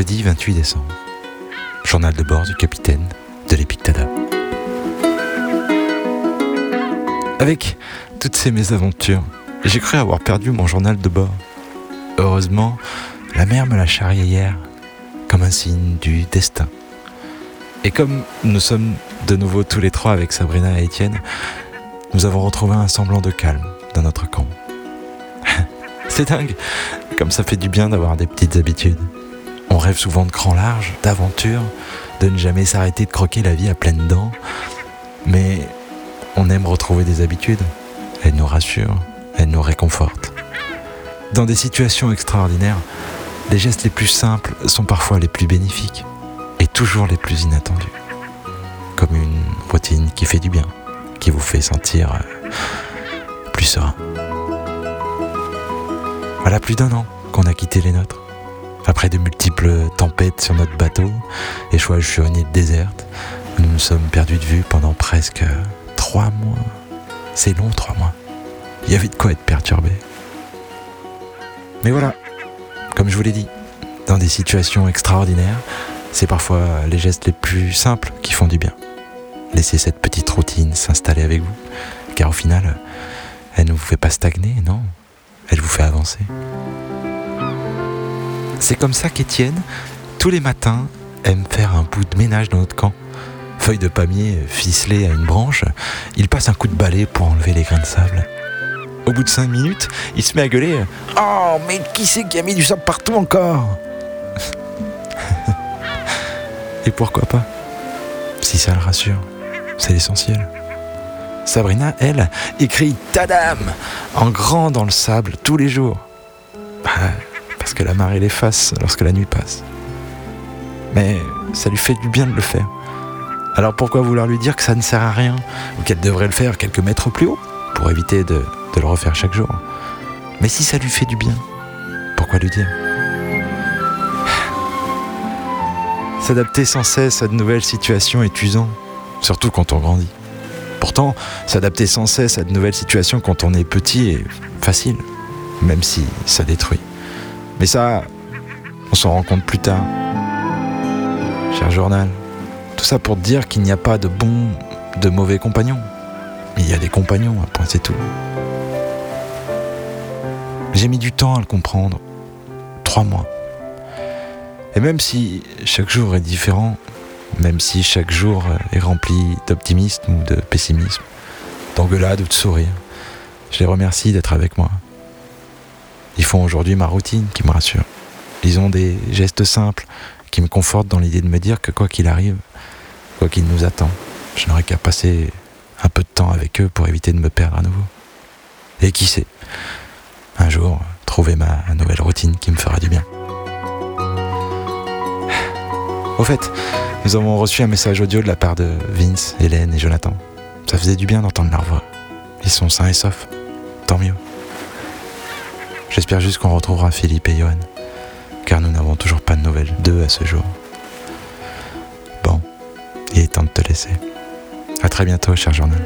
Jeudi 28 décembre. Journal de bord du capitaine de l'Epictada. Avec toutes ces mésaventures, j'ai cru avoir perdu mon journal de bord. Heureusement, la mer me l'a charrié hier, comme un signe du destin. Et comme nous sommes de nouveau tous les trois avec Sabrina et Étienne, nous avons retrouvé un semblant de calme dans notre camp. C'est dingue, comme ça fait du bien d'avoir des petites habitudes. On rêve souvent de grands larges, d'aventures, de ne jamais s'arrêter de croquer la vie à pleines dents. Mais on aime retrouver des habitudes. Elles nous rassurent, elles nous réconfortent. Dans des situations extraordinaires, les gestes les plus simples sont parfois les plus bénéfiques et toujours les plus inattendus. Comme une routine qui fait du bien, qui vous fait sentir euh, plus serein. Voilà plus d'un an qu'on a quitté les nôtres. Après de multiples tempêtes sur notre bateau, échouage sur une île déserte, nous nous sommes perdus de vue pendant presque trois mois. C'est long, trois mois. Il y avait de quoi être perturbé. Mais voilà, comme je vous l'ai dit, dans des situations extraordinaires, c'est parfois les gestes les plus simples qui font du bien. Laissez cette petite routine s'installer avec vous, car au final, elle ne vous fait pas stagner, non, elle vous fait avancer. C'est comme ça qu'Étienne, tous les matins, aime faire un bout de ménage dans notre camp. Feuille de palmier ficelée à une branche, il passe un coup de balai pour enlever les grains de sable. Au bout de cinq minutes, il se met à gueuler Oh, mais qui c'est qui a mis du sable partout encore? Et pourquoi pas? Si ça le rassure, c'est l'essentiel. Sabrina, elle, écrit Tadam en grand dans le sable tous les jours. Bah, la marée l'efface lorsque la nuit passe. Mais ça lui fait du bien de le faire. Alors pourquoi vouloir lui dire que ça ne sert à rien ou qu'elle devrait le faire quelques mètres plus haut pour éviter de, de le refaire chaque jour? Mais si ça lui fait du bien, pourquoi lui dire? S'adapter sans cesse à de nouvelles situations est usant, surtout quand on grandit. Pourtant, s'adapter sans cesse à de nouvelles situations quand on est petit est facile, même si ça détruit. Mais ça, on s'en rend compte plus tard. Cher journal, tout ça pour dire qu'il n'y a pas de bons, de mauvais compagnons. Il y a des compagnons, un point c'est tout. J'ai mis du temps à le comprendre. Trois mois. Et même si chaque jour est différent, même si chaque jour est rempli d'optimisme ou de pessimisme, d'engueulade ou de sourire, je les remercie d'être avec moi. Ils font aujourd'hui ma routine qui me rassure. Ils ont des gestes simples qui me confortent dans l'idée de me dire que quoi qu'il arrive, quoi qu'il nous attend, je n'aurai qu'à passer un peu de temps avec eux pour éviter de me perdre à nouveau. Et qui sait, un jour, trouver ma nouvelle routine qui me fera du bien. Au fait, nous avons reçu un message audio de la part de Vince, Hélène et Jonathan. Ça faisait du bien d'entendre leur voix. Ils sont sains et saufs. Tant mieux. J'espère juste qu'on retrouvera Philippe et Johan, car nous n'avons toujours pas de nouvelles d'eux à ce jour. Bon, il est temps de te laisser. À très bientôt, cher journal.